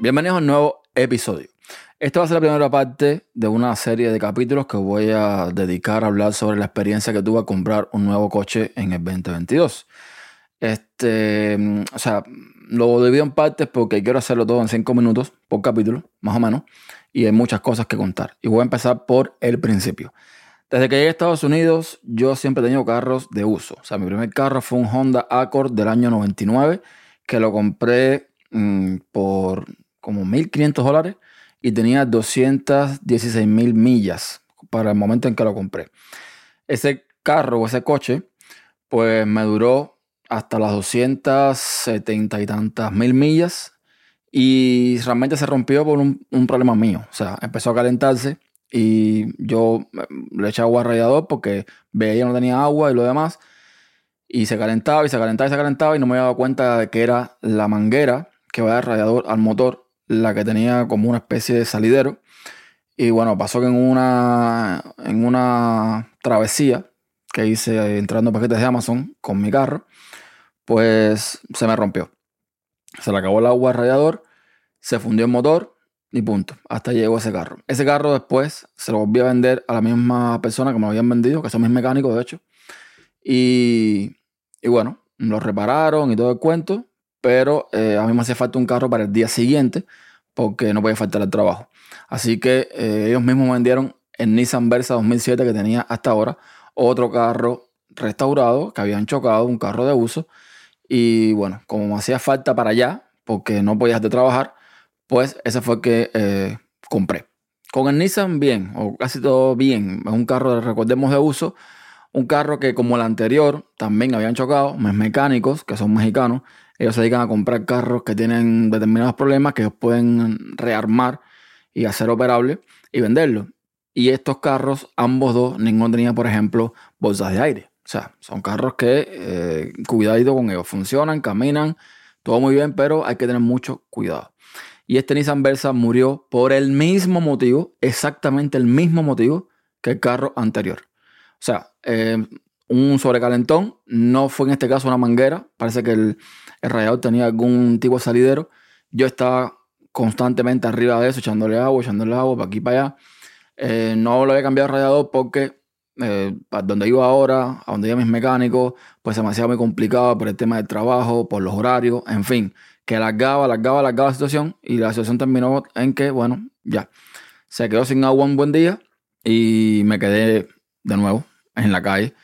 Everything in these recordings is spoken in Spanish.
Bienvenidos a un nuevo episodio. Esta va a ser la primera parte de una serie de capítulos que voy a dedicar a hablar sobre la experiencia que tuve a comprar un nuevo coche en el 2022. Este, o sea, lo divido en partes porque quiero hacerlo todo en 5 minutos por capítulo, más o menos, y hay muchas cosas que contar. Y voy a empezar por el principio. Desde que llegué a Estados Unidos, yo siempre he tenido carros de uso. O sea, mi primer carro fue un Honda Accord del año 99, que lo compré mm, por como 1.500 dólares y tenía 216 mil millas para el momento en que lo compré. Ese carro o ese coche, pues me duró hasta las 270 y tantas mil millas y realmente se rompió por un, problema mío. O sea, empezó a calentarse y yo eh, le eché agua al radiador porque veía no tenía agua y lo demás. Y se calentaba y se calentaba y se calentaba y no me había dado cuenta de que era la manguera que va del radiador al motor la que tenía como una especie de salidero. Y bueno, pasó que en una, en una travesía que hice entrando paquetes de Amazon con mi carro, pues se me rompió. Se le acabó el agua al radiador, se fundió el motor y punto. Hasta llegó ese carro. Ese carro después se lo volví a vender a la misma persona que me habían vendido, que son mis mecánicos de hecho. Y, y bueno, lo repararon y todo el cuento pero eh, a mí me hacía falta un carro para el día siguiente porque no podía faltar el trabajo. Así que eh, ellos mismos me vendieron el Nissan Versa 2007 que tenía hasta ahora, otro carro restaurado que habían chocado, un carro de uso. Y bueno, como me hacía falta para allá, porque no podía dejar de trabajar, pues ese fue el que eh, compré. Con el Nissan bien, o casi todo bien. Es un carro, recordemos, de uso. Un carro que como el anterior también habían chocado, mis mecánicos, que son mexicanos, ellos se dedican a comprar carros que tienen determinados problemas que ellos pueden rearmar y hacer operable y venderlo. Y estos carros, ambos dos, ninguno tenía, por ejemplo, bolsas de aire. O sea, son carros que, eh, cuidadito con ellos, funcionan, caminan, todo muy bien, pero hay que tener mucho cuidado. Y este Nissan Versa murió por el mismo motivo, exactamente el mismo motivo que el carro anterior. O sea, eh, un sobrecalentón, no fue en este caso una manguera, parece que el, el radiador tenía algún tipo de salidero. Yo estaba constantemente arriba de eso, echándole agua, echándole agua, para aquí, para allá. Eh, no lo había cambiado el radiador porque eh, donde iba ahora, a donde iba mis mecánicos, pues hacía muy complicado por el tema del trabajo, por los horarios, en fin, que alargaba, alargaba, alargaba la situación y la situación terminó en que, bueno, ya, se quedó sin agua un buen día y me quedé de nuevo en la calle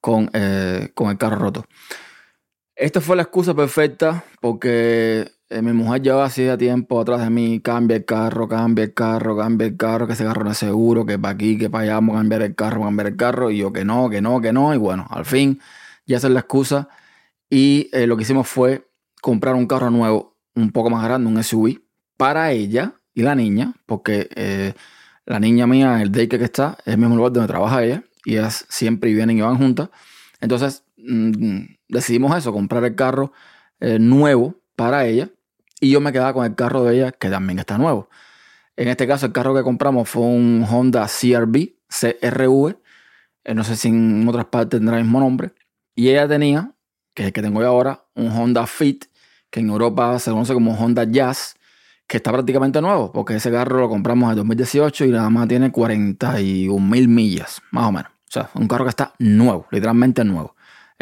con, eh, con el carro roto. Esta fue la excusa perfecta porque eh, mi mujer llevaba hacía tiempo atrás de mí, cambia el carro, cambia el carro, cambia el carro, que ese carro no es seguro, que para aquí, que para allá vamos a cambiar el carro, cambiar el carro, y yo que no, que no, que no, y bueno, al fin ya esa es la excusa. Y eh, lo que hicimos fue comprar un carro nuevo, un poco más grande, un SUV, para ella y la niña, porque la niña mía, el daycare que está, es el mismo lugar donde trabaja ella, y ellas siempre vienen y van juntas, entonces mm, decidimos eso, comprar el carro eh, nuevo para ella y yo me quedaba con el carro de ella que también está nuevo. En este caso el carro que compramos fue un Honda CRV, CRV, eh, no sé si en otras partes tendrá el mismo nombre, y ella tenía, que es el que tengo ahora, un Honda Fit, que en Europa se conoce como Honda Jazz, que está prácticamente nuevo, porque ese carro lo compramos en 2018 y nada más tiene 41 mil millas, más o menos. O sea, un carro que está nuevo, literalmente nuevo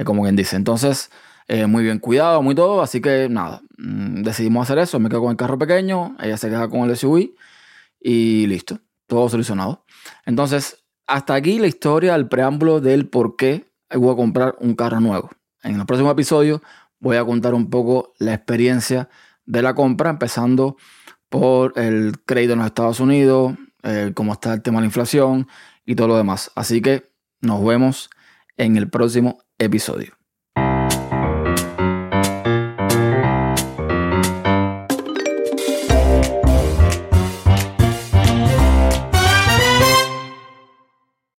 como quien dice. Entonces, eh, muy bien cuidado, muy todo. Así que nada, mm, decidimos hacer eso. Me quedo con el carro pequeño, ella se queda con el SUV y listo, todo solucionado. Entonces, hasta aquí la historia, el preámbulo del por qué voy a comprar un carro nuevo. En el próximo episodio voy a contar un poco la experiencia de la compra, empezando por el crédito en los Estados Unidos, eh, cómo está el tema de la inflación y todo lo demás. Así que nos vemos en el próximo episodio.